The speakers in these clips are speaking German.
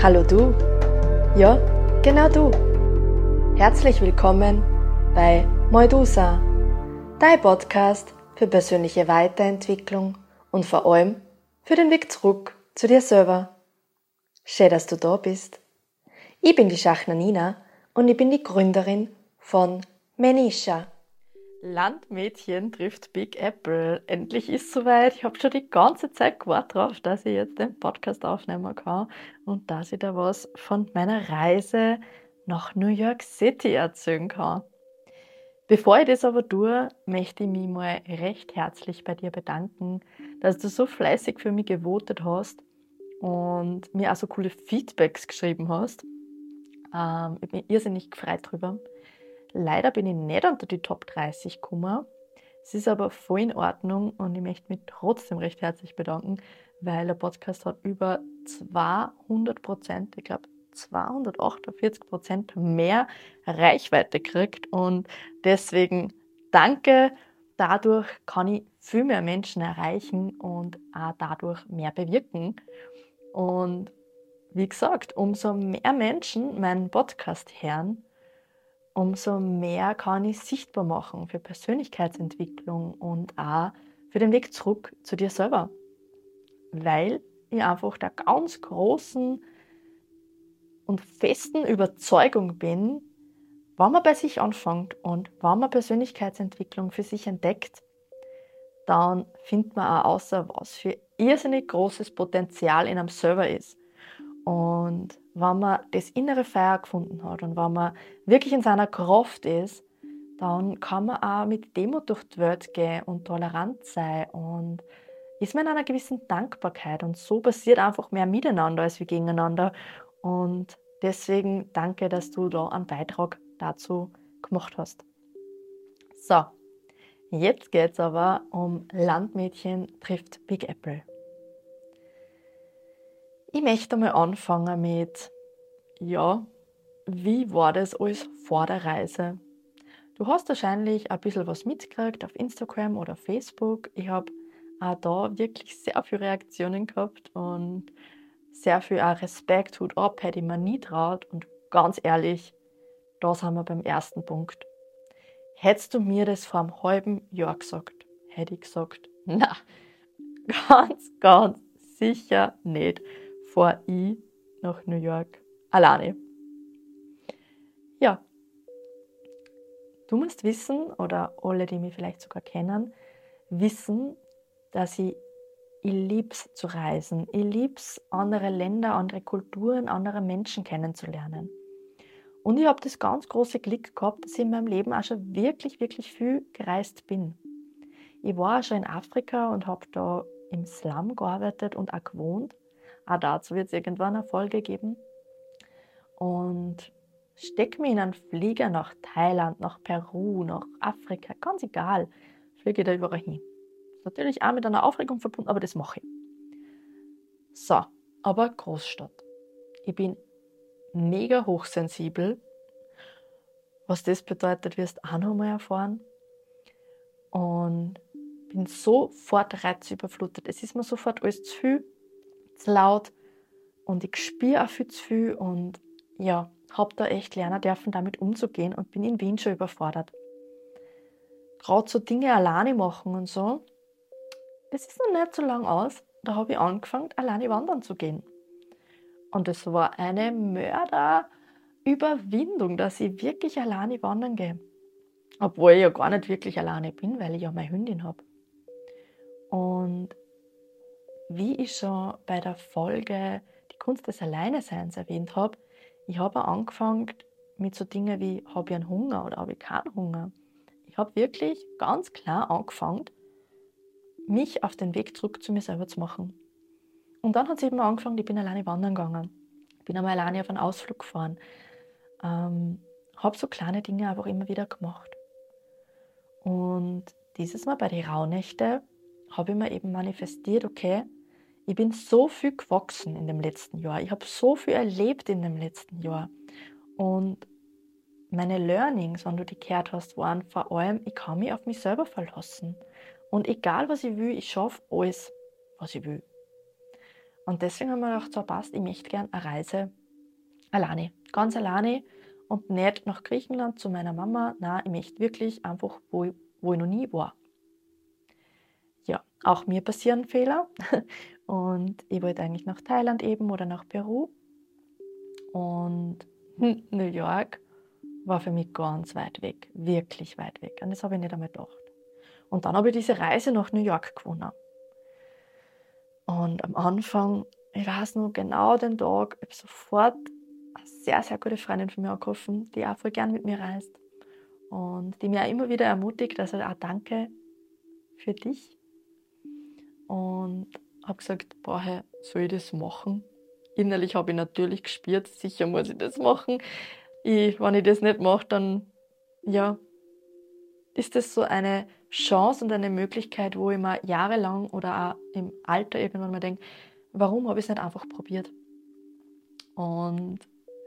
Hallo du. Ja, genau du. Herzlich willkommen bei Moidusa, dein Podcast für persönliche Weiterentwicklung und vor allem für den Weg zurück zu dir selber. Schön, dass du da bist. Ich bin die Schachner Nina und ich bin die Gründerin von Menisha. Landmädchen trifft Big Apple. Endlich ist es soweit. Ich habe schon die ganze Zeit gewartet darauf, dass ich jetzt den Podcast aufnehmen kann und dass ich da was von meiner Reise nach New York City erzählen kann. Bevor ich das aber tue, möchte ich mich mal recht herzlich bei dir bedanken, dass du so fleißig für mich gewotet hast und mir auch so coole Feedbacks geschrieben hast. Ähm, ich bin irrsinnig gefreut drüber. Leider bin ich nicht unter die Top 30 gekommen. Es ist aber voll in Ordnung und ich möchte mich trotzdem recht herzlich bedanken, weil der Podcast hat über 200 Prozent, ich glaube 248 Prozent mehr Reichweite gekriegt und deswegen danke. Dadurch kann ich viel mehr Menschen erreichen und auch dadurch mehr bewirken. Und wie gesagt, umso mehr Menschen meinen Podcast hören, umso mehr kann ich sichtbar machen für Persönlichkeitsentwicklung und auch für den Weg zurück zu dir selber. Weil ich einfach der ganz großen und festen Überzeugung bin, wenn man bei sich anfängt und wenn man Persönlichkeitsentwicklung für sich entdeckt, dann findet man auch außer was für irrsinnig großes Potenzial in einem selber ist. Und wenn man das innere Feuer gefunden hat und wenn man wirklich in seiner Kraft ist, dann kann man auch mit Demut durch die Welt gehen und tolerant sein und ist man in einer gewissen Dankbarkeit und so passiert einfach mehr miteinander als wie gegeneinander und deswegen danke, dass du da einen Beitrag dazu gemacht hast. So, jetzt geht es aber um Landmädchen trifft Big Apple. Ich möchte mal anfangen mit, ja, wie war das alles vor der Reise? Du hast wahrscheinlich ein bisschen was mitgekriegt auf Instagram oder Facebook. Ich habe auch da wirklich sehr viele Reaktionen gehabt und sehr viel auch Respekt, Hut ab, hätte ich mir nie traut. Und ganz ehrlich, da sind wir beim ersten Punkt. Hättest du mir das vor einem halben Jahr gesagt, hätte ich gesagt, na, ganz, ganz sicher nicht fahre ich nach New York alleine. Ja, du musst wissen, oder alle, die mich vielleicht sogar kennen, wissen, dass ich, ich lieb's zu reisen. Ich lieb's, andere Länder, andere Kulturen, andere Menschen kennenzulernen. Und ich habe das ganz große Glück gehabt, dass ich in meinem Leben auch schon wirklich, wirklich viel gereist bin. Ich war auch schon in Afrika und habe da im Slum gearbeitet und auch gewohnt. Auch dazu wird es irgendwann eine Folge geben. Und steck mich in einen Flieger nach Thailand, nach Peru, nach Afrika, ganz egal. Fliege da überall hin. Natürlich auch mit einer Aufregung verbunden, aber das mache ich. So, aber Großstadt. Ich bin mega hochsensibel. Was das bedeutet, wirst du auch noch mal erfahren. Und bin sofort reizüberflutet. Es ist mir sofort alles zu viel zu laut und ich spüre auch viel zu viel und ja, habe da echt lernen dürfen, damit umzugehen und bin in Wien schon überfordert. Gerade so Dinge alleine machen und so, das ist noch nicht so lang aus, da habe ich angefangen, alleine wandern zu gehen. Und es war eine Mörderüberwindung, dass ich wirklich alleine wandern gehe. Obwohl ich ja gar nicht wirklich alleine bin, weil ich ja meine Hündin habe. Und wie ich schon bei der Folge Die Kunst des Alleineseins erwähnt habe, ich habe angefangen mit so Dingen wie, habe ich einen Hunger oder habe ich keinen Hunger. Ich habe wirklich ganz klar angefangen, mich auf den Weg zurück zu mir selber zu machen. Und dann hat es eben angefangen, ich bin alleine wandern gegangen. Bin einmal alleine auf einen Ausflug gefahren. Ähm, habe so kleine Dinge einfach immer wieder gemacht. Und dieses Mal bei den Rauhnächten habe ich mir eben manifestiert, okay, ich bin so viel gewachsen in dem letzten Jahr. Ich habe so viel erlebt in dem letzten Jahr. Und meine Learnings, wenn du die gehört hast, waren vor allem, ich kann mich auf mich selber verlassen. Und egal was ich will, ich schaffe alles, was ich will. Und deswegen haben wir gedacht, so passt, ich möchte gerne eine Reise alleine, ganz alleine und nicht nach Griechenland zu meiner Mama. Nein, ich möchte wirklich einfach, wo ich, wo ich noch nie war. Ja, auch mir passieren Fehler und ich wollte eigentlich nach Thailand eben oder nach Peru. Und New York war für mich ganz weit weg, wirklich weit weg. Und das habe ich nicht einmal gedacht. Und dann habe ich diese Reise nach New York gewonnen. Und am Anfang, ich weiß noch genau den Tag, ich habe sofort eine sehr, sehr gute Freundin von mir angerufen, die auch voll gern mit mir reist. Und die mir auch immer wieder ermutigt, also auch danke für dich. Und habe gesagt, boah, soll ich das machen? Innerlich habe ich natürlich gespürt, sicher muss ich das machen. Ich, wenn ich das nicht mache, dann ja, ist das so eine Chance und eine Möglichkeit, wo ich mir jahrelang oder auch im Alter irgendwann mal denke, warum habe ich es nicht einfach probiert? Und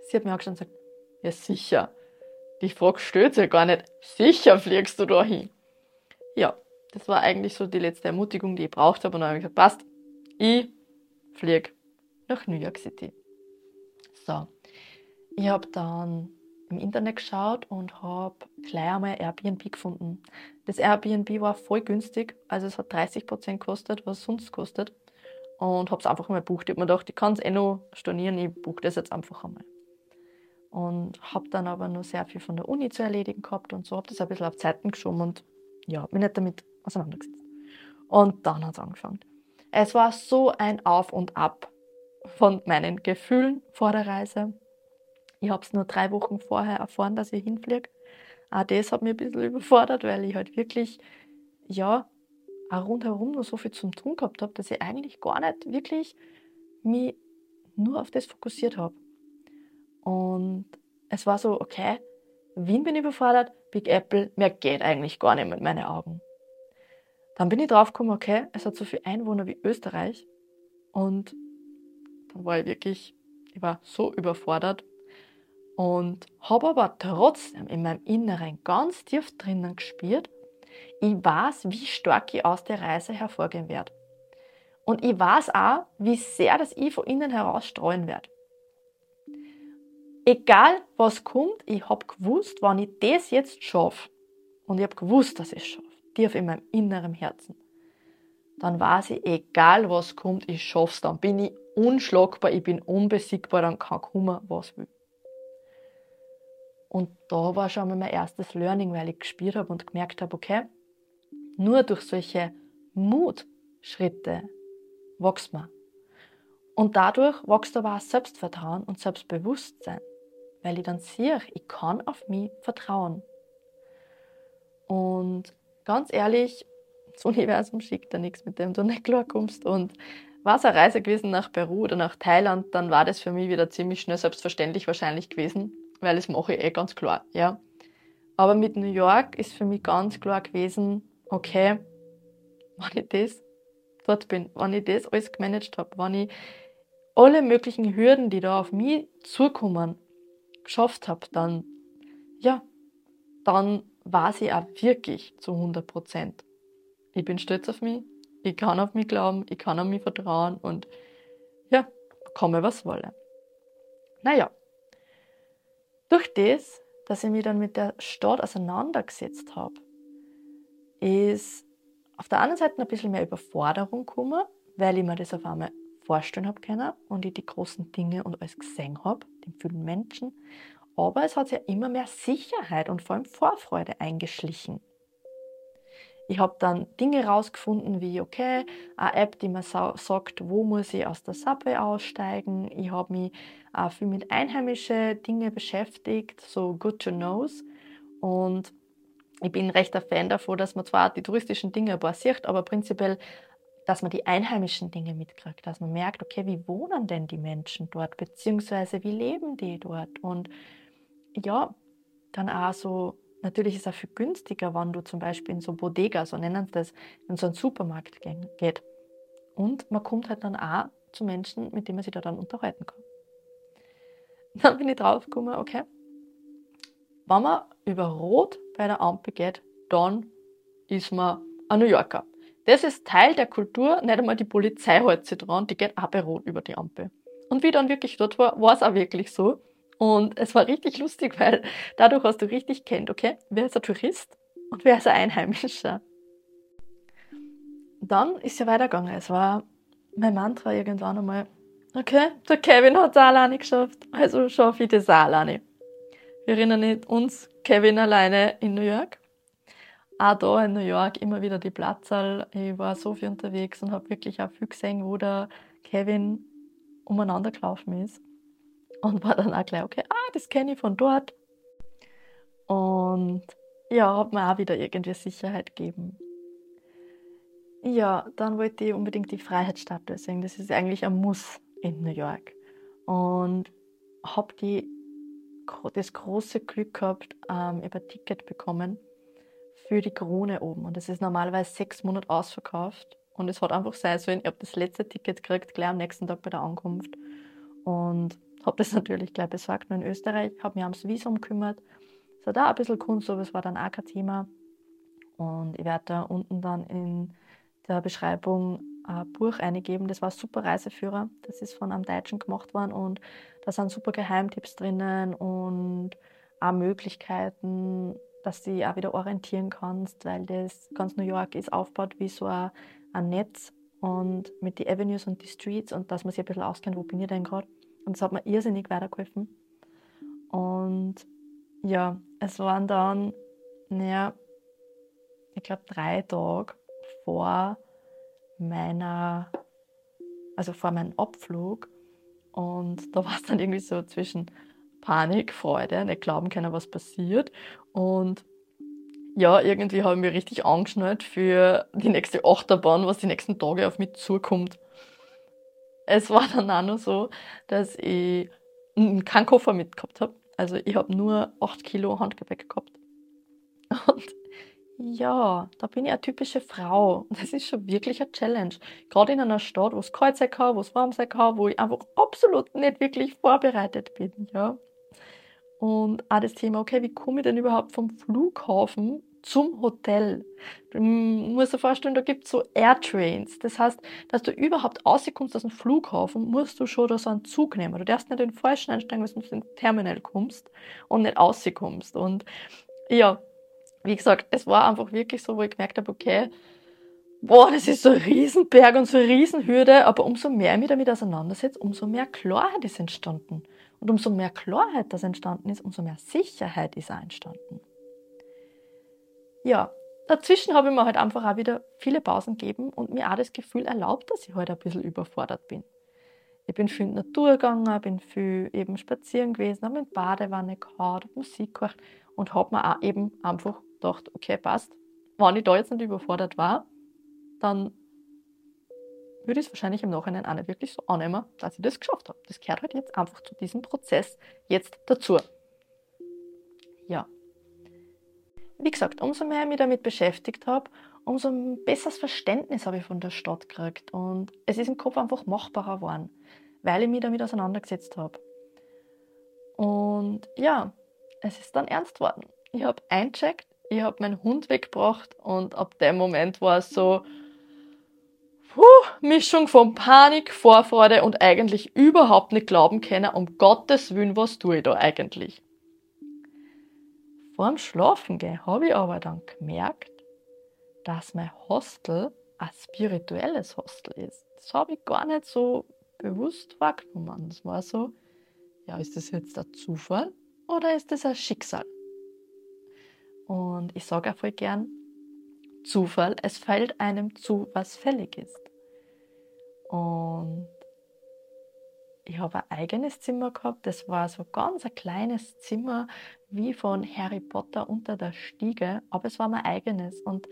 sie hat mir auch schon gesagt, ja sicher, die Frage sich ja gar nicht, sicher fliegst du da hin. Ja, das war eigentlich so die letzte Ermutigung, die ich braucht habe und dann habe ich gesagt, passt, ich fliege nach New York City. So, ich habe dann im Internet geschaut und habe gleich einmal Airbnb gefunden. Das Airbnb war voll günstig, also es hat 30% gekostet, was es sonst kostet. Und habe es einfach mal gebucht. Ich habe mir gedacht, ich kann es eh noch stornieren, ich buche das jetzt einfach einmal. Und habe dann aber noch sehr viel von der Uni zu erledigen gehabt und so, habe das ein bisschen auf Zeiten geschoben und ja, mich nicht damit auseinandergesetzt. Und dann hat es angefangen. Es war so ein Auf und Ab von meinen Gefühlen vor der Reise. Ich habe es nur drei Wochen vorher erfahren, dass ich hinfliege. Auch das hat mich ein bisschen überfordert, weil ich halt wirklich, ja, auch rundherum noch so viel zum Tun gehabt habe, dass ich eigentlich gar nicht wirklich mich nur auf das fokussiert habe. Und es war so, okay, Wien bin ich überfordert, Big Apple, mehr geht eigentlich gar nicht mit meinen Augen. Dann bin ich draufgekommen, okay, es hat so viele Einwohner wie Österreich. Und dann war ich wirklich, ich war so überfordert und habe aber trotzdem in meinem Inneren ganz tief drinnen gespürt, ich weiß, wie stark ich aus der Reise hervorgehen werde. Und ich weiß auch, wie sehr das ich von innen heraus streuen werde. Egal was kommt, ich habe gewusst, wenn ich das jetzt schaffe, und ich habe gewusst, dass ich es schaffe, tief in meinem inneren Herzen, dann weiß ich, egal was kommt, ich schaffe es, dann bin ich unschlagbar, ich bin unbesiegbar, dann kann kommen, was will. Und da war schon mal mein erstes Learning, weil ich gespürt habe und gemerkt habe, okay, nur durch solche Mutschritte wächst man. Und dadurch wächst aber auch Selbstvertrauen und Selbstbewusstsein, weil ich dann sehe, ich kann auf mich vertrauen. Und ganz ehrlich, das Universum schickt da nichts, mit dem du nicht klarkommst. Und war es eine Reise gewesen nach Peru oder nach Thailand, dann war das für mich wieder ziemlich schnell selbstverständlich wahrscheinlich gewesen, weil das mache ich eh ganz klar, ja. Aber mit New York ist für mich ganz klar gewesen, okay, wenn ich das dort bin, wenn ich das alles gemanagt habe, wenn ich alle möglichen Hürden, die da auf mich zukommen, geschafft habe, dann, ja, dann war sie auch wirklich zu 100 Prozent. Ich bin stolz auf mich, ich kann auf mich glauben, ich kann auf mich vertrauen und ja, komme was wolle. Naja, durch das, dass ich mich dann mit der Stadt auseinandergesetzt habe, ist auf der anderen Seite ein bisschen mehr Überforderung gekommen, weil ich mir das auf einmal vorstellen habe können und ich die großen Dinge und alles gesehen habe, den vielen Menschen. Aber es hat sich ja immer mehr Sicherheit und vor allem Vorfreude eingeschlichen. Ich habe dann Dinge rausgefunden wie, okay, eine App, die mir sagt, wo muss ich aus der Subway aussteigen. Ich habe mich auch viel mit einheimischen Dingen beschäftigt, so good to knows. Und ich bin recht ein Fan davon, dass man zwar die touristischen Dinge ein paar sieht, aber prinzipiell, dass man die einheimischen Dinge mitkriegt, dass man merkt, okay, wie wohnen denn die Menschen dort, beziehungsweise wie leben die dort. Und ja, dann auch so Natürlich ist es auch viel günstiger, wenn du zum Beispiel in so Bodega, so nennen sie das, in so einen Supermarkt geht. Und man kommt halt dann auch zu Menschen, mit denen man sich da dann unterhalten kann. Dann bin ich drauf gekommen, okay, wenn man über Rot bei der Ampel geht, dann ist man ein New Yorker. Das ist Teil der Kultur, nicht einmal die Polizei hält sich dran, die geht auch bei Rot über die Ampel. Und wie dann wirklich dort war, war es auch wirklich so. Und es war richtig lustig, weil dadurch hast du richtig kennt, okay, wer ist ein Tourist und wer ist ein Einheimischer. Dann ist ja weitergegangen. Es war mein Mantra irgendwann einmal, okay, der Kevin hat es alleine geschafft, also schaffe ich das auch alleine. Wir erinnern uns, Kevin alleine in New York auch da in New York immer wieder die Platzal. Ich war so viel unterwegs und habe wirklich auch viel gesehen, wo der Kevin umeinander gelaufen ist. Und war dann auch gleich, okay, ah, das kenne ich von dort. Und ja, hat mir auch wieder irgendwie Sicherheit gegeben. Ja, dann wollte ich unbedingt die Freiheitsstatue sehen. Das ist eigentlich ein Muss in New York. Und habe das große Glück gehabt, ähm, ich ein Ticket bekommen für die Krone oben. Und es ist normalerweise sechs Monate ausverkauft. Und es hat einfach sein sollen, ich habe das letzte Ticket gekriegt, gleich am nächsten Tag bei der Ankunft. Und habe das natürlich gleich besorgt, nur in Österreich, habe mich ums Visum gekümmert. Es hat auch ein bisschen Kunst, aber es war dann auch kein Thema. Und ich werde da unten dann in der Beschreibung ein Buch eingeben. Das war Super Reiseführer. Das ist von einem Deutschen gemacht worden und da sind super Geheimtipps drinnen und auch Möglichkeiten, dass du dich auch wieder orientieren kannst, weil das ganz New York ist aufgebaut wie so ein, ein Netz und mit den Avenues und die Streets und dass man sich ein bisschen auskennt, wo bin ich denn gerade. Und das hat mir irrsinnig weitergeholfen. Und ja, es waren dann, naja, ich glaube drei Tage vor meiner, also vor meinem Abflug. Und da war es dann irgendwie so zwischen Panik, Freude, nicht glauben können, was passiert. Und ja, irgendwie habe ich mich richtig angeschnallt für die nächste Achterbahn, was die nächsten Tage auf mich zukommt. Es war dann auch noch so, dass ich keinen Koffer mitgehabt habe. Also ich habe nur 8 Kilo Handgepäck gehabt. Und ja, da bin ich eine typische Frau. Das ist schon wirklich eine Challenge. Gerade in einer Stadt, wo es kalt sein kann, wo es warm sein kann, wo ich einfach absolut nicht wirklich vorbereitet bin. Ja. Und auch das Thema, okay, wie komme ich denn überhaupt vom Flughafen zum Hotel? Du musst dir vorstellen, da gibt es so Airtrains. Das heißt, dass du überhaupt rauskommst aus dem Flughafen, musst du schon da so einen Zug nehmen. Du darfst nicht den falschen einsteigen, weil du ins Terminal kommst und nicht rauskommst. Und ja, wie gesagt, es war einfach wirklich so, wo ich gemerkt habe, okay, boah, das ist so ein Riesenberg und so eine Riesenhürde, aber umso mehr ich mich damit auseinandersetze, umso mehr Klarheit ist entstanden. Und umso mehr Klarheit das entstanden ist, umso mehr Sicherheit ist auch entstanden. Ja, dazwischen habe ich mir halt einfach auch wieder viele Pausen gegeben und mir auch das Gefühl erlaubt, dass ich heute halt ein bisschen überfordert bin. Ich bin viel in die Natur gegangen, bin viel eben spazieren gewesen, habe in die Badewanne gehauen, Musik gehört und habe mir auch eben einfach gedacht, okay, passt, wenn ich da jetzt nicht überfordert war, dann würde ich es wahrscheinlich im Nachhinein auch nicht wirklich so annehmen, dass ich das geschafft habe. Das gehört halt jetzt einfach zu diesem Prozess jetzt dazu. Ja. Wie gesagt, umso mehr ich mich damit beschäftigt habe, umso ein besseres Verständnis habe ich von der Stadt gekriegt. Und es ist im Kopf einfach machbarer geworden, weil ich mich damit auseinandergesetzt habe. Und ja, es ist dann ernst geworden. Ich habe eincheckt, ich habe meinen Hund weggebracht und ab dem Moment war es so, Puh, Mischung von Panik, Vorfreude und eigentlich überhaupt nicht glauben können, um Gottes Willen, was tue ich da eigentlich? Vorm Schlafen gehen habe ich aber dann gemerkt, dass mein Hostel ein spirituelles Hostel ist. Das habe ich gar nicht so bewusst wahrgenommen. Das war so, ja, ist das jetzt ein Zufall oder ist das ein Schicksal? Und ich sage auch voll gern, Zufall, es fällt einem zu, was fällig ist. Und ich habe ein eigenes Zimmer gehabt. Das war so ganz ein kleines Zimmer wie von Harry Potter unter der Stiege, aber es war mein eigenes. Und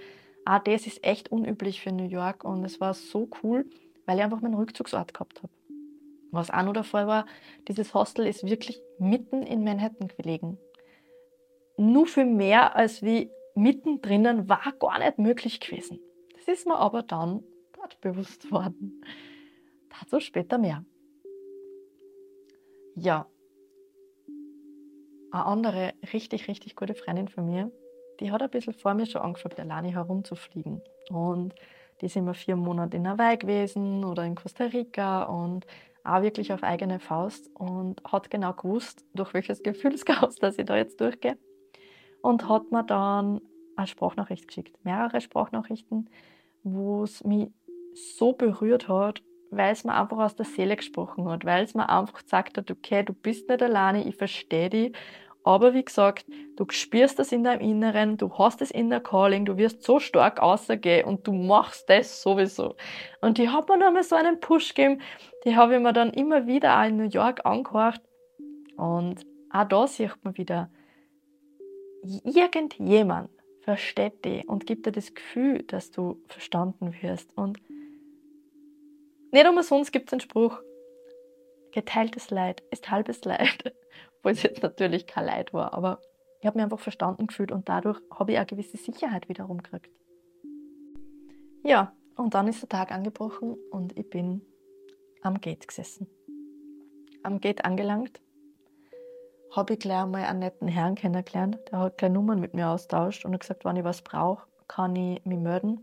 auch das ist echt unüblich für New York und es war so cool, weil ich einfach meinen Rückzugsort gehabt habe. Was auch noch der Fall war, dieses Hostel ist wirklich mitten in Manhattan gelegen. Nur viel mehr als wie mittendrin war gar nicht möglich gewesen. Das ist mir aber dann dort bewusst worden. Dazu später mehr. Ja, eine andere richtig, richtig gute Freundin von mir, die hat ein bisschen vor mir schon angefangen, alleine herumzufliegen. Und Die sind wir vier Monate in Hawaii gewesen oder in Costa Rica und auch wirklich auf eigene Faust und hat genau gewusst, durch welches Gefühlschaos, dass ich da jetzt durchgehe. Und hat mir dann eine Sprachnachricht geschickt, mehrere Sprachnachrichten, wo es mich so berührt hat, weil es mir einfach aus der Seele gesprochen hat, weil es mir einfach gesagt hat, okay, du bist nicht alleine, ich verstehe dich aber wie gesagt, du spürst das in deinem Inneren, du hast es in der Calling, du wirst so stark rausgehen und du machst das sowieso. Und die hat mir noch mal so einen Push gegeben, die habe ich mir dann immer wieder auch in New York angehört. Und auch da sieht man wieder, irgendjemand versteht dich und gibt dir das Gefühl, dass du verstanden wirst. Und nicht umsonst gibt es einen Spruch, geteiltes Leid ist halbes Leid obwohl es jetzt natürlich kein Leid war, aber ich habe mich einfach verstanden gefühlt und dadurch habe ich eine gewisse Sicherheit wiederum gekriegt. Ja, und dann ist der Tag angebrochen und ich bin am Gate gesessen. Am Gate angelangt, habe ich gleich einmal einen netten Herrn kennengelernt, der hat gleich Nummern mit mir austauscht und hat gesagt, wenn ich was brauche, kann ich mich melden.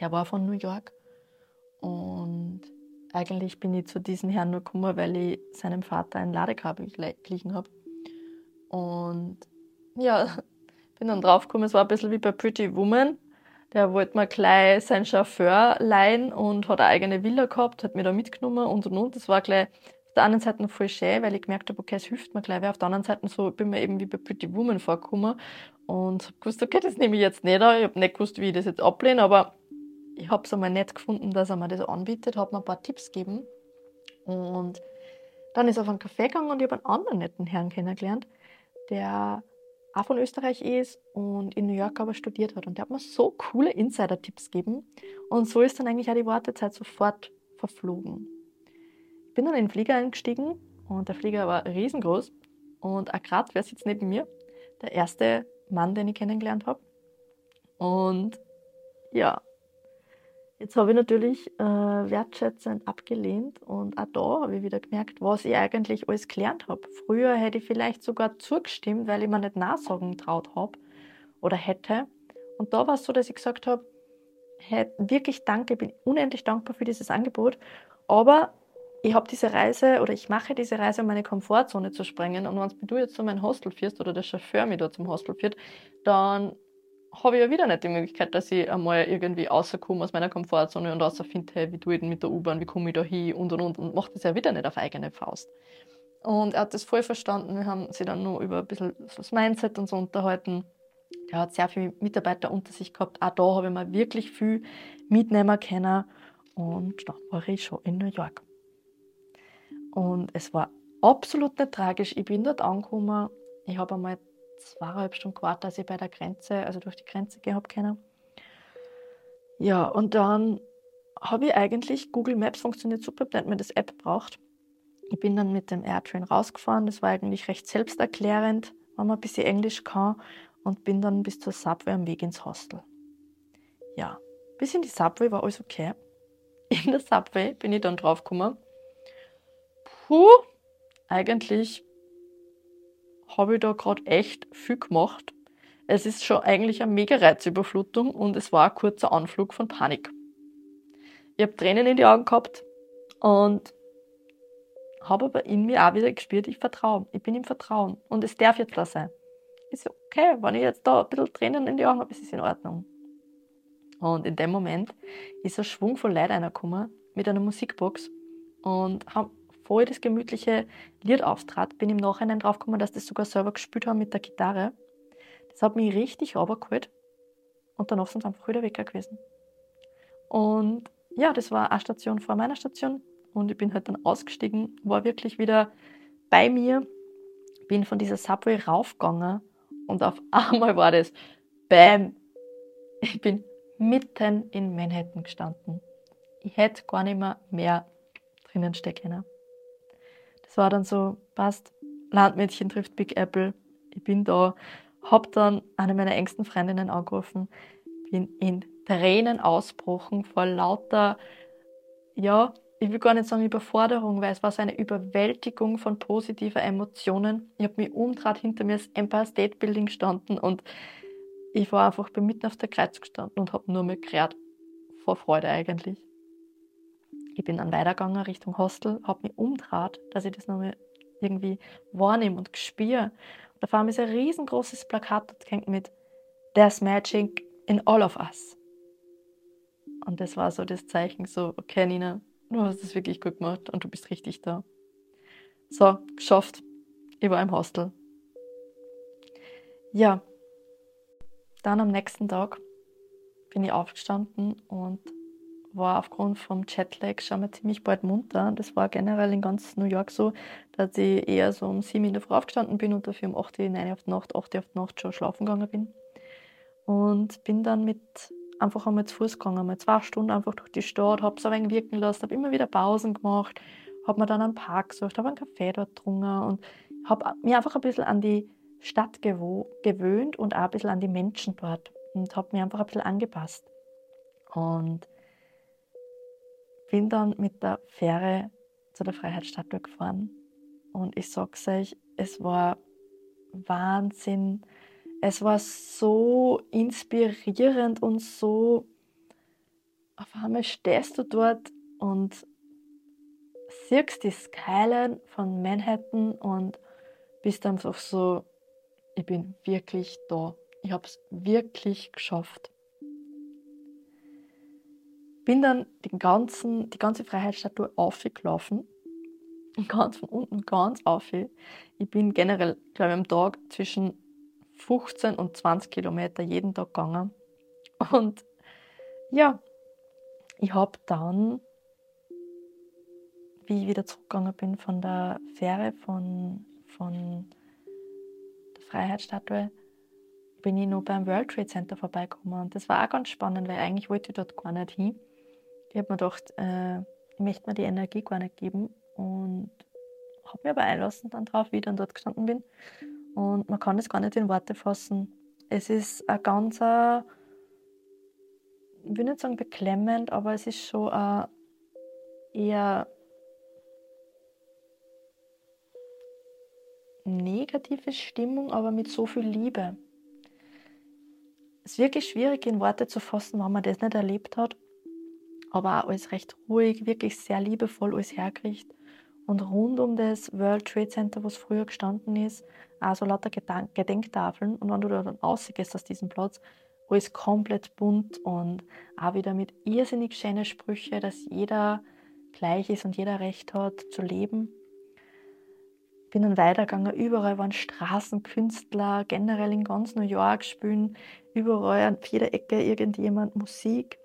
Der war von New York und eigentlich bin ich zu diesem Herrn nur gekommen, weil ich seinem Vater ein Ladekabel glichen habe. Und ja, bin dann draufgekommen, es war ein bisschen wie bei Pretty Woman. Der wollte mir gleich seinen Chauffeur leihen und hat eine eigene Villa gehabt, hat mir da mitgenommen und und und. Das war gleich auf der einen Seite voll schön, weil ich gemerkt habe, okay, es hilft mir gleich, weil auf der anderen Seite so bin mir eben wie bei Pretty Woman vorgekommen und habe gewusst, okay, das nehme ich jetzt nicht an. Ich habe nicht gewusst, wie ich das jetzt ablehne, aber ich habe es einmal nett gefunden, dass er mir das anbietet, hat mir ein paar Tipps gegeben. Und dann ist er auf einen Café gegangen und ich habe einen anderen netten Herrn kennengelernt, der auch von Österreich ist und in New York aber studiert hat. Und der hat mir so coole Insider-Tipps gegeben. Und so ist dann eigentlich auch die Wartezeit sofort verflogen. Ich bin dann in den Flieger eingestiegen und der Flieger war riesengroß. Und auch gerade, wer sitzt neben mir? Der erste Mann, den ich kennengelernt habe. Und ja, Jetzt habe ich natürlich äh, wertschätzend abgelehnt und auch da habe ich wieder gemerkt, was ich eigentlich alles gelernt habe. Früher hätte ich vielleicht sogar zugestimmt, weil ich mir nicht nachsagen traut habe oder hätte. Und da war es so, dass ich gesagt habe, hey, wirklich danke, bin unendlich dankbar für dieses Angebot, aber ich habe diese Reise oder ich mache diese Reise, um meine Komfortzone zu sprengen. Und wenn du jetzt zu meinem Hostel führst oder der Chauffeur mich da zum Hostel führt, dann habe ich ja wieder nicht die Möglichkeit, dass ich einmal irgendwie rauskomme aus meiner Komfortzone und rausfinde, hey, wie tue ich denn mit der U-Bahn, wie komme ich da hin und und und und mache das ja wieder nicht auf eigene Faust. Und er hat das voll verstanden. Wir haben sie dann nur über ein bisschen das Mindset und so unterhalten. Er hat sehr viele Mitarbeiter unter sich gehabt. Auch da habe ich mal wirklich viel mitnehmen können. Und dann war ich schon in New York. Und es war absolut nicht tragisch. Ich bin dort angekommen. Ich habe einmal zweieinhalb Stunden gewartet, dass ich bei der Grenze, also durch die Grenze gehabt können. Ja, und dann habe ich eigentlich, Google Maps funktioniert super, nicht mehr das App braucht. Ich bin dann mit dem Airtrain rausgefahren, das war eigentlich recht selbsterklärend, wenn man ein bisschen Englisch kann und bin dann bis zur Subway am Weg ins Hostel. Ja, bis in die Subway war alles okay. In der Subway bin ich dann draufgekommen. Puh, eigentlich habe ich da gerade echt viel gemacht. Es ist schon eigentlich eine mega Reizüberflutung und es war ein kurzer Anflug von Panik. Ich habe Tränen in die Augen gehabt und habe aber in mir auch wieder gespürt, ich vertraue. Ich bin im Vertrauen und es darf jetzt da sein. Ist okay, wenn ich jetzt da ein bisschen Tränen in die Augen habe, ist es in Ordnung. Und in dem Moment ist ein Schwung von Leid reingekommen mit einer Musikbox und haben voll das gemütliche Lied auftrat, bin im Nachhinein draufgekommen, dass das sogar selber gespielt haben mit der Gitarre. Das hat mich richtig runtergeholt und danach sind sie einfach wieder weg gewesen. Und ja, das war eine Station vor meiner Station und ich bin halt dann ausgestiegen, war wirklich wieder bei mir, bin von dieser Subway raufgegangen und auf einmal war das BAM! Ich bin mitten in Manhattan gestanden. Ich hätte gar nicht mehr, mehr drinnen stecken es war dann so, passt, Landmädchen trifft Big Apple, ich bin da, hab dann eine meiner engsten Freundinnen angerufen, bin in Tränen ausbrochen vor lauter, ja, ich will gar nicht sagen Überforderung, weil es war so eine Überwältigung von positiver Emotionen. Ich habe mich umdraht, hinter mir das Empire State Building gestanden und ich war einfach mitten auf der Kreuz gestanden und habe nur mehr gerät vor Freude eigentlich. Ich bin dann weitergegangen Richtung Hostel, habe mich umdraht, dass ich das nochmal irgendwie wahrnehme und spüre. Und da war mir so ein riesengroßes Plakat gehängt mit There's Magic in all of us. Und das war so das Zeichen, so, okay, Nina, du hast es wirklich gut gemacht und du bist richtig da. So, geschafft. Ich war im Hostel. Ja, dann am nächsten Tag bin ich aufgestanden und war aufgrund vom Jetlag schon mal ziemlich bald munter. Das war generell in ganz New York so, dass ich eher so um sieben in der Früh aufgestanden bin und dafür um 8, 9 auf die Nacht, 8 auf die Nacht schon schlafen gegangen bin. Und bin dann mit einfach einmal zu Fuß gegangen, mal zwei Stunden einfach durch die Stadt, habe es ein wenig wirken lassen, habe immer wieder Pausen gemacht, habe mir dann einen Park gesucht, habe einen Kaffee dort getrunken und habe mir einfach ein bisschen an die Stadt gewöhnt und auch ein bisschen an die Menschen dort und habe mir einfach ein bisschen angepasst. Und bin dann mit der Fähre zu der Freiheitsstatue gefahren und ich sag's euch, es war Wahnsinn. Es war so inspirierend und so. Auf einmal stehst du dort und siehst die Skyline von Manhattan und bist einfach so, ich bin wirklich da. Ich habe es wirklich geschafft bin dann den ganzen, die ganze Freiheitsstatue aufgelaufen. Ganz von unten, ganz auf. Ich bin generell, glaube ich, am Tag zwischen 15 und 20 Kilometer jeden Tag gegangen. Und ja, ich habe dann, wie ich wieder zurückgegangen bin von der Fähre von, von der Freiheitsstatue, bin ich noch beim World Trade Center vorbeigekommen. Und das war auch ganz spannend, weil eigentlich wollte ich dort gar nicht hin. Ich habe mir gedacht, äh, ich möchte mir die Energie gar nicht geben und habe mir aber einlassen dann drauf, wie ich dann dort gestanden bin. Und man kann das gar nicht in Worte fassen. Es ist ein ganz, äh, ich will nicht sagen beklemmend, aber es ist schon eine eher negative Stimmung, aber mit so viel Liebe. Es ist wirklich schwierig in Worte zu fassen, wenn man das nicht erlebt hat aber auch alles recht ruhig, wirklich sehr liebevoll alles herkriegt. Und rund um das World Trade Center, wo es früher gestanden ist, also lauter Gedank Gedenktafeln. Und wenn du da dann rausgehst aus diesem Platz, alles komplett bunt und auch wieder mit irrsinnig schönen Sprüchen, dass jeder gleich ist und jeder Recht hat zu leben. Bin dann weitergegangen, überall waren Straßenkünstler, generell in ganz New York spielen, überall an jeder Ecke irgendjemand Musik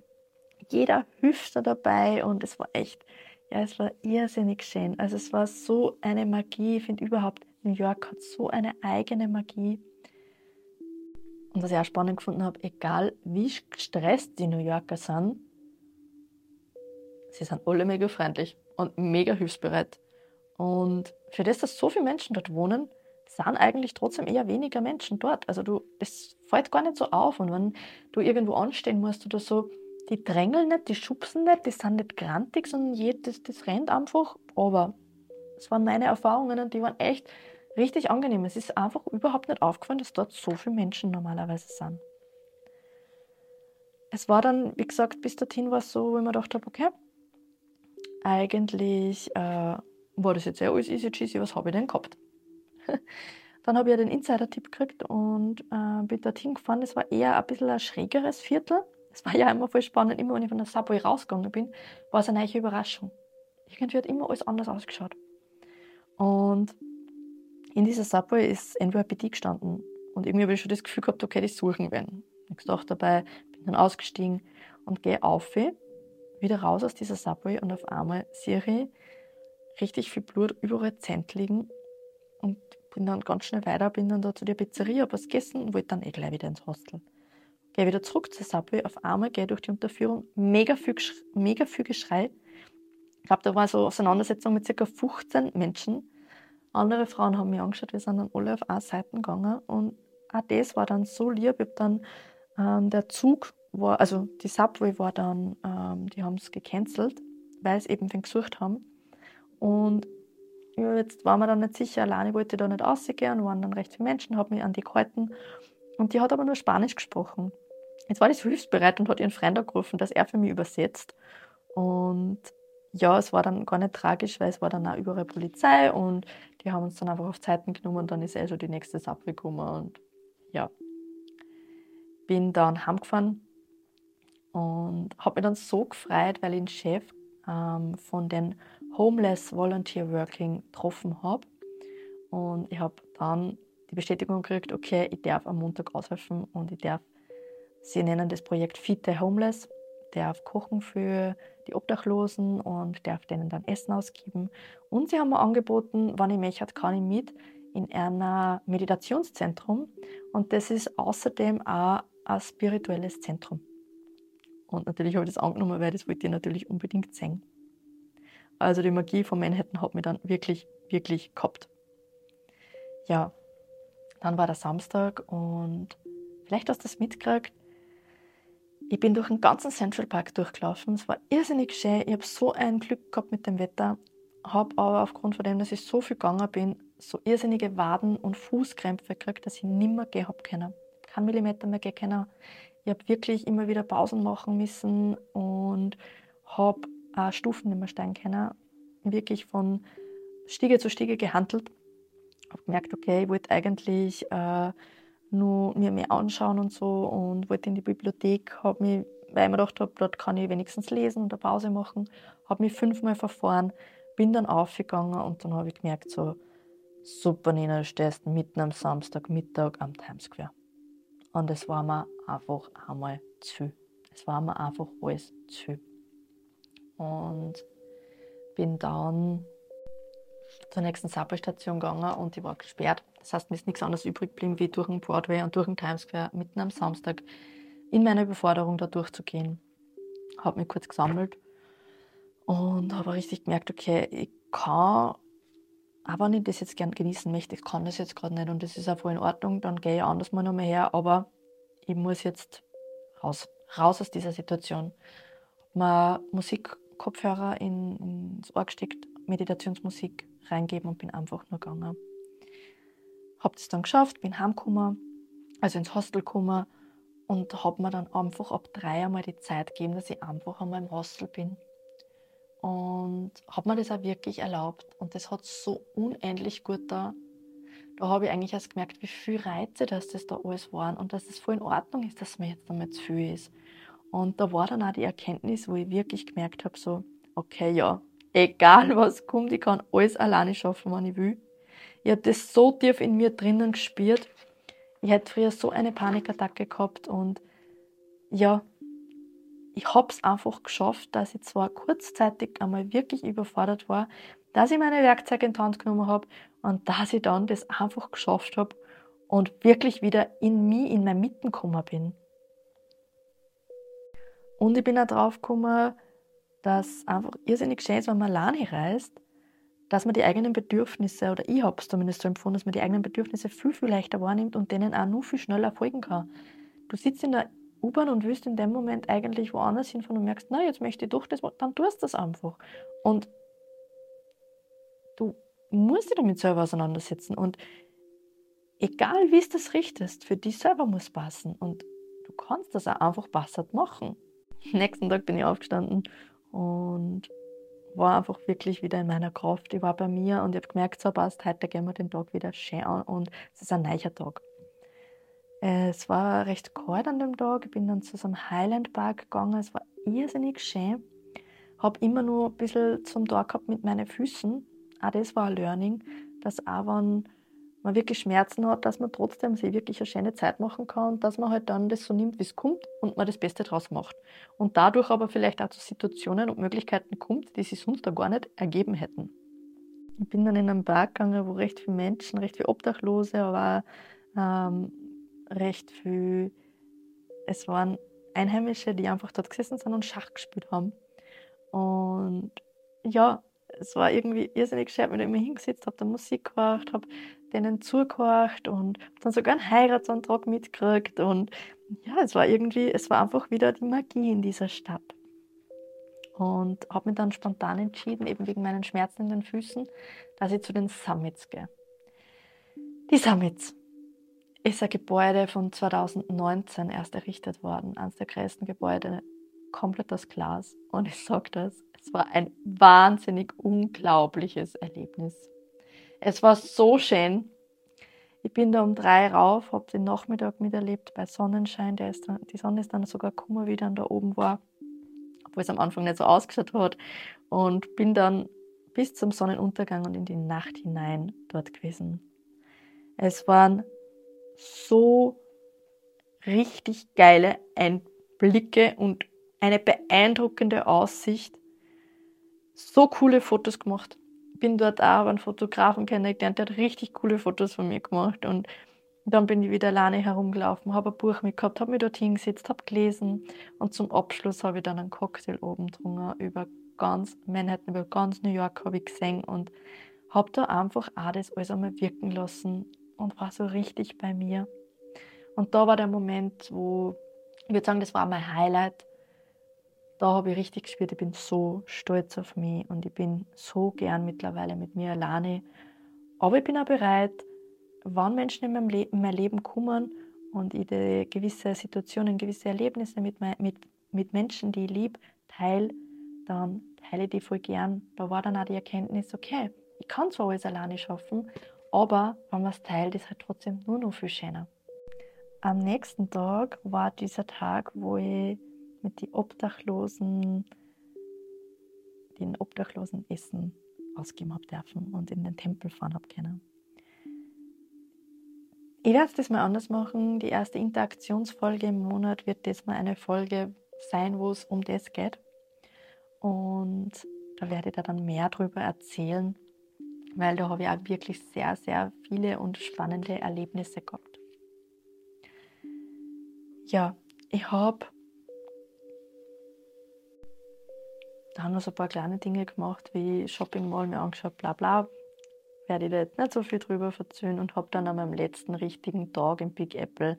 jeder Hüfter dabei und es war echt, ja, es war irrsinnig schön. Also es war so eine Magie. Ich finde überhaupt, New York hat so eine eigene Magie. Und was ich auch spannend gefunden habe, egal wie gestresst die New Yorker sind, sie sind alle mega freundlich und mega hilfsbereit. Und für das, dass so viele Menschen dort wohnen, sind eigentlich trotzdem eher weniger Menschen dort. Also du, das fällt gar nicht so auf. Und wenn du irgendwo anstehen musst oder so, die drängeln nicht, die schubsen nicht, die sind nicht grantig, sondern jedes, das rennt einfach. Aber es waren meine Erfahrungen und die waren echt richtig angenehm. Es ist einfach überhaupt nicht aufgefallen, dass dort so viele Menschen normalerweise sind. Es war dann, wie gesagt, bis dorthin war es so, wo ich mir gedacht habe, okay, eigentlich äh, war das jetzt sehr alles easy cheesy, was habe ich denn gehabt? dann habe ich ja den Insider-Tipp gekriegt und äh, bin dorthin gefahren. Es war eher ein bisschen ein schrägeres Viertel es war ja immer voll spannend, immer wenn ich von der Subway rausgegangen bin, war es eine neue Überraschung. Irgendwie hat immer alles anders ausgeschaut. Und in dieser Subway ist NYPD gestanden. Und irgendwie habe ich schon das Gefühl gehabt, okay, die suchen werden. Ich gedacht dabei, bin dann ausgestiegen und gehe auf, wieder raus aus dieser Subway und auf einmal sehe ich richtig viel Blut überall Zent liegen und bin dann ganz schnell weiter, bin dann da zu der Pizzeria, habe was gegessen und wollte dann eh gleich wieder ins Hostel gehe wieder zurück zur Subway, auf einmal gehe durch die Unterführung, mega viel, mega viel Geschrei. Ich glaube, da war so eine Auseinandersetzung mit ca. 15 Menschen. Andere Frauen haben mich angeschaut, wir sind dann alle auf eine Seite gegangen und auch das war dann so lieb. Ich habe dann ähm, der Zug war, also die Subway war dann, ähm, die haben es gecancelt, weil sie eben wen gesucht haben. Und ja, jetzt war mir dann nicht sicher, alleine wollte ich da nicht rausgehen, waren dann recht viele Menschen, habe mich an die gehalten. Und die hat aber nur Spanisch gesprochen. Jetzt war so hilfsbereit und hat ihren Freund angerufen, dass er für mich übersetzt. Und ja, es war dann gar nicht tragisch, weil es war dann auch überall Polizei und die haben uns dann einfach auf Zeiten genommen und dann ist eh schon die nächste Sache gekommen und ja. Bin dann heimgefahren und habe mich dann so gefreut, weil ich den Chef ähm, von den Homeless Volunteer Working getroffen habe. Und ich habe dann die Bestätigung gekriegt, okay, ich darf am Montag aushelfen und ich darf, sie nennen das Projekt Fitte Homeless, darf kochen für die Obdachlosen und darf denen dann Essen ausgeben. Und sie haben mir angeboten, wann ich möchte, kann ich mit in einem Meditationszentrum. Und das ist außerdem auch ein spirituelles Zentrum. Und natürlich habe ich das angenommen, weil das wollte ich natürlich unbedingt sehen. Also die Magie von Manhattan hat mich dann wirklich, wirklich gehabt. Ja, dann war der Samstag und vielleicht hast du das mitgekriegt. Ich bin durch den ganzen Central Park durchgelaufen. Es war irrsinnig schön. Ich habe so ein Glück gehabt mit dem Wetter. Habe aber aufgrund von dem, dass ich so viel gegangen bin, so irrsinnige Waden- und Fußkrämpfe gekriegt, dass ich nimmer gehen habe können. Kein Millimeter mehr gehen können. Ich habe wirklich immer wieder Pausen machen müssen und habe auch Stufen nicht mehr steigen können. Wirklich von Stiege zu Stiege gehandelt habe gemerkt, okay, ich wollte eigentlich äh, nur mir mehr anschauen und so und wollte in die Bibliothek, habe mich, weil ich mir gedacht habe, dort kann ich wenigstens lesen und eine Pause machen, habe mich fünfmal verfahren, bin dann aufgegangen und dann habe ich gemerkt, so, super Nina, du stehst mitten am Samstagmittag am Times Square. Und es war mir einfach einmal zu. Es war mir einfach alles zu. Und bin dann zur nächsten Subway-Station gegangen und die war gesperrt. Das heißt, mir ist nichts anderes übrig geblieben, wie durch den Broadway und durch den Times Square mitten am Samstag in meiner Überforderung da durchzugehen. Habe mich kurz gesammelt und habe richtig gemerkt, okay, ich kann, aber ich das jetzt gern genießen möchte, ich kann das jetzt gerade nicht und das ist auch voll in Ordnung, dann gehe ich anders mal nochmal her, aber ich muss jetzt raus, raus aus dieser Situation. Mir Musikkopfhörer in, ins Ohr gesteckt, Meditationsmusik reingeben und bin einfach nur gegangen. Habe das dann geschafft, bin heimgekommen, also ins Hostel gekommen und habe mir dann einfach ab drei einmal die Zeit gegeben, dass ich einfach einmal im Hostel bin. Und habe mir das auch wirklich erlaubt. Und das hat so unendlich gut da. Da habe ich eigentlich erst gemerkt, wie viel Reize dass das da alles waren und dass es voll in Ordnung ist, dass mir jetzt einmal zu viel ist. Und da war dann auch die Erkenntnis, wo ich wirklich gemerkt habe, so, okay, ja, egal was kommt, ich kann alles alleine schaffen, wenn ich will. Ich habe das so tief in mir drinnen gespürt. Ich hätte früher so eine Panikattacke gehabt und ja, ich habe es einfach geschafft, dass ich zwar kurzzeitig einmal wirklich überfordert war, dass ich meine Werkzeuge in die Hand genommen habe und dass ich dann das einfach geschafft habe und wirklich wieder in mich, in meine Mitten gekommen bin. Und ich bin auch drauf gekommen, dass einfach irrsinnig schön ist, wenn man alleine reist, dass man die eigenen Bedürfnisse, oder ich habe es zumindest so empfunden, dass man die eigenen Bedürfnisse viel, viel leichter wahrnimmt und denen auch nur viel schneller folgen kann. Du sitzt in der U-Bahn und willst in dem Moment eigentlich woanders hinfahren und merkst, na, jetzt möchte ich doch das, dann tust du das einfach. Und du musst dich damit selber auseinandersetzen und egal wie es das richtest, für dich selber muss passen und du kannst das auch einfach passend machen. Nächsten Tag bin ich aufgestanden und war einfach wirklich wieder in meiner Kraft. Ich war bei mir und ich habe gemerkt, so passt, heute gehen wir den Tag wieder schön an und es ist ein neuer Tag. Es war recht kalt an dem Tag. Ich bin dann zu so einem Highland Park gegangen. Es war irrsinnig schön. Habe immer nur ein bisschen zum Tag gehabt mit meinen Füßen. Auch das war ein Learning, dass auch wenn man wirklich Schmerzen hat, dass man trotzdem sich wirklich eine schöne Zeit machen kann und dass man halt dann das so nimmt, wie es kommt und man das Beste draus macht. Und dadurch aber vielleicht auch zu Situationen und Möglichkeiten kommt, die sich sonst da gar nicht ergeben hätten. Ich bin dann in einen Park gegangen, wo recht viele Menschen, recht viele Obdachlose, aber ähm, recht viel, es waren Einheimische, die einfach dort gesessen sind und Schach gespielt haben. Und ja, es war irgendwie irrsinnig schön, wenn ich immer hingesetzt habe, da Musik gehört, habe denen zugehört und dann sogar einen Heiratsantrag mitgekriegt. Und ja, es war irgendwie, es war einfach wieder die Magie in dieser Stadt. Und habe mich dann spontan entschieden, eben wegen meinen Schmerzen in den Füßen, dass ich zu den Summits gehe. Die Summits. ist ein Gebäude von 2019 erst errichtet worden. Eines der größten Gebäude, komplett aus Glas. Und ich sage das, es war ein wahnsinnig unglaubliches Erlebnis. Es war so schön. Ich bin da um drei rauf, habe den Nachmittag miterlebt bei Sonnenschein. Der ist dann, die Sonne ist dann sogar gekommen, wie dann da oben war, obwohl es am Anfang nicht so ausgeschaut hat. Und bin dann bis zum Sonnenuntergang und in die Nacht hinein dort gewesen. Es waren so richtig geile Einblicke und eine beeindruckende Aussicht. So coole Fotos gemacht. Bin dort auch einen Fotografen kennengelernt, der hat richtig coole Fotos von mir gemacht und dann bin ich wieder alleine herumgelaufen, habe ein Buch mitgehabt, habe mich dort hingesetzt, habe gelesen und zum Abschluss habe ich dann einen Cocktail oben getrunken über ganz Manhattan, über ganz New York habe ich gesehen und habe da einfach auch das alles einmal wirken lassen und war so richtig bei mir. Und da war der Moment, wo ich würde sagen, das war mein Highlight. Da habe ich richtig gespürt, ich bin so stolz auf mich und ich bin so gern mittlerweile mit mir alleine. Aber ich bin auch bereit, wann Menschen in, meinem Le in mein Leben kommen und ich gewisse Situationen, gewisse Erlebnisse mit, mit, mit Menschen, die ich liebe, teile, dann teile ich die voll gern. Da war dann auch die Erkenntnis, okay, ich kann zwar alles alleine schaffen, aber wenn man es teilt, ist halt trotzdem nur noch viel schöner. Am nächsten Tag war dieser Tag, wo ich mit den Obdachlosen, den Obdachlosen Essen ausgeben habe dürfen und in den Tempel fahren habe können. Ich werde es das mal anders machen. Die erste Interaktionsfolge im Monat wird das mal eine Folge sein, wo es um das geht. Und da werde ich da dann mehr darüber erzählen, weil da habe ich auch wirklich sehr, sehr viele und spannende Erlebnisse gehabt. Ja, ich habe dann noch so ein paar kleine Dinge gemacht, wie Shopping Mall mir angeschaut, bla bla. Werde ich da jetzt nicht so viel drüber erzählen und habe dann an meinem letzten richtigen Tag im Big Apple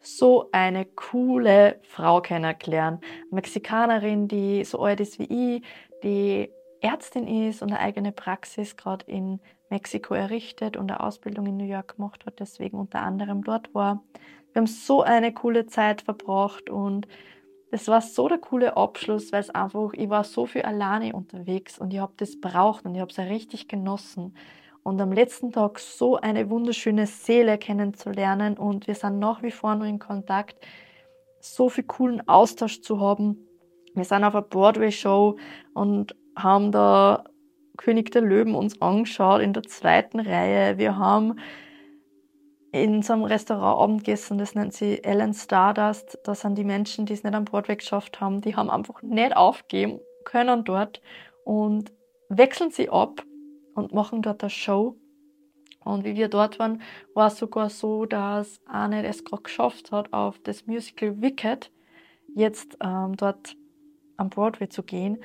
so eine coole Frau kennengelernt. Mexikanerin, die so alt ist wie ich, die Ärztin ist und eine eigene Praxis gerade in Mexiko errichtet und eine Ausbildung in New York gemacht hat, deswegen unter anderem dort war. Wir haben so eine coole Zeit verbracht und das war so der coole Abschluss, weil es einfach, ich war so viel alleine unterwegs und ich habe das braucht und ich habe es ja richtig genossen. Und am letzten Tag so eine wunderschöne Seele kennenzulernen und wir sind nach wie vor nur in Kontakt, so viel coolen Austausch zu haben. Wir sind auf einer Broadway-Show und haben da König der Löwen uns angeschaut in der zweiten Reihe. Wir haben in so einem Restaurant Abend gegessen, das nennt sie Ellen Stardust. Da sind die Menschen, die es nicht am Broadway geschafft haben, die haben einfach nicht aufgeben können dort und wechseln sie ab und machen dort eine Show. Und wie wir dort waren, war es sogar so, dass eine es gerade geschafft hat, auf das Musical Wicked jetzt ähm, dort am Broadway zu gehen.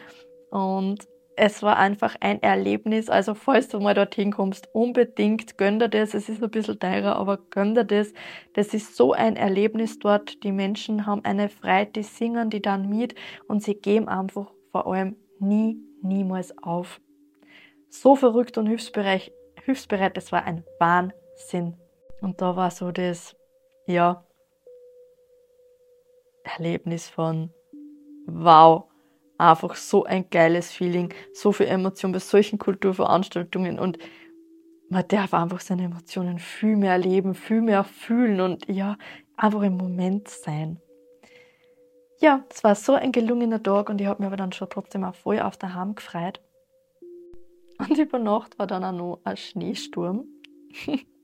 Und es war einfach ein Erlebnis. Also, falls du mal dorthin kommst, unbedingt gönn dir das. Es ist ein bisschen teurer, aber gönn dir das. Das ist so ein Erlebnis dort. Die Menschen haben eine Freude, die singen die dann mit und sie geben einfach vor allem nie, niemals auf. So verrückt und hilfsbereit, hilfsbereit, das war ein Wahnsinn. Und da war so das, ja, Erlebnis von wow einfach so ein geiles Feeling, so viel Emotion bei solchen Kulturveranstaltungen und man darf einfach seine Emotionen viel mehr erleben, viel mehr fühlen und ja, einfach im Moment sein. Ja, es war so ein gelungener Tag und ich habe mich aber dann schon trotzdem auch voll auf der Ham gefreut. Und über Nacht war dann auch noch ein Schneesturm.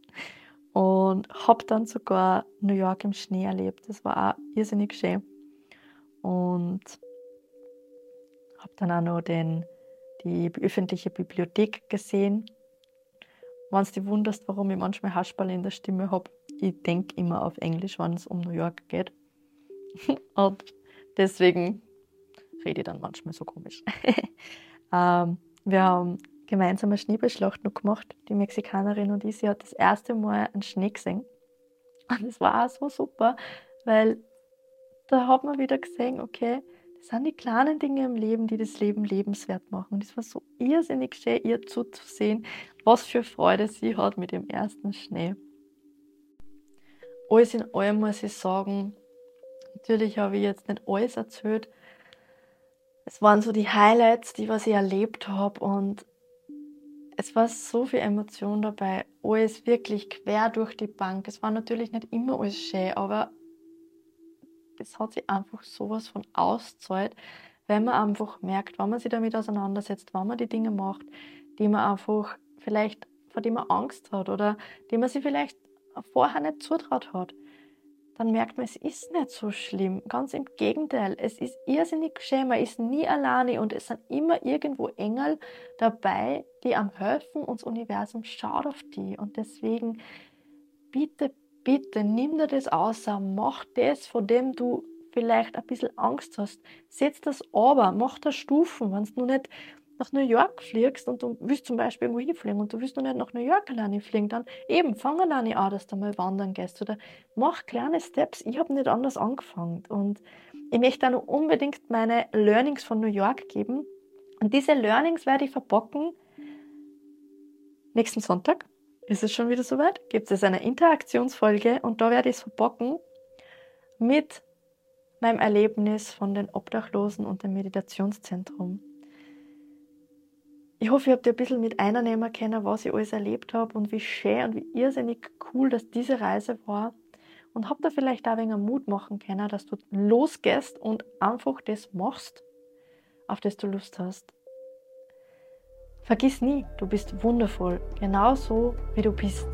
und habe dann sogar New York im Schnee erlebt. Das war auch irrsinnig schön. Und habe dann auch noch den, die öffentliche Bibliothek gesehen. Wenn du dich wunderst, warum ich manchmal Haschball in der Stimme habe, ich denke immer auf Englisch, wenn es um New York geht. Und deswegen rede ich dann manchmal so komisch. ähm, wir haben gemeinsam eine Schneeballschlacht noch gemacht. Die Mexikanerin und ich, sie hat das erste Mal einen Schnee gesehen. Und es war auch so super, weil da hat man wieder gesehen, okay, das sind die kleinen Dinge im Leben, die das Leben lebenswert machen. Und es war so irrsinnig schön, ihr zuzusehen, was für Freude sie hat mit dem ersten Schnee. alles in allem muss ich sagen, natürlich habe ich jetzt nicht alles erzählt. Es waren so die Highlights, die was ich erlebt habe und es war so viel Emotion dabei. Alles wirklich quer durch die Bank. Es war natürlich nicht immer alles schön, aber es hat sich einfach sowas von auszahlt, wenn man einfach merkt, wenn man sich damit auseinandersetzt, wenn man die Dinge macht, die man einfach vielleicht, vor denen man Angst hat oder die man sich vielleicht vorher nicht zutraut hat, dann merkt man, es ist nicht so schlimm. Ganz im Gegenteil, es ist irrsinnig schön, man ist nie alleine und es sind immer irgendwo Engel dabei, die am helfen und das Universum schaut auf die. Und deswegen, bitte, bitte, nimm dir das aus, mach das, von dem du vielleicht ein bisschen Angst hast. Setz das aber, mach da Stufen, wenn du nicht nach New York fliegst und du willst zum Beispiel irgendwo hinfliegen und du willst noch nicht nach New York alleine fliegen, dann eben fang alleine an, dass du mal wandern gehst oder mach kleine Steps. Ich habe nicht anders angefangen und ich möchte auch noch unbedingt meine Learnings von New York geben und diese Learnings werde ich verbocken. Nächsten Sonntag ist es schon wieder soweit, gibt es eine Interaktionsfolge und da werde ich es verbocken mit meinem Erlebnis von den Obdachlosen und dem Meditationszentrum. Ich hoffe, ihr habt ein bisschen mit einnehmen können, was ich alles erlebt habe und wie schön und wie irrsinnig cool, dass diese Reise war. Und habt da vielleicht auch ein wenig Mut machen können, dass du losgehst und einfach das machst, auf das du Lust hast. Vergiss nie, du bist wundervoll, genauso wie du bist.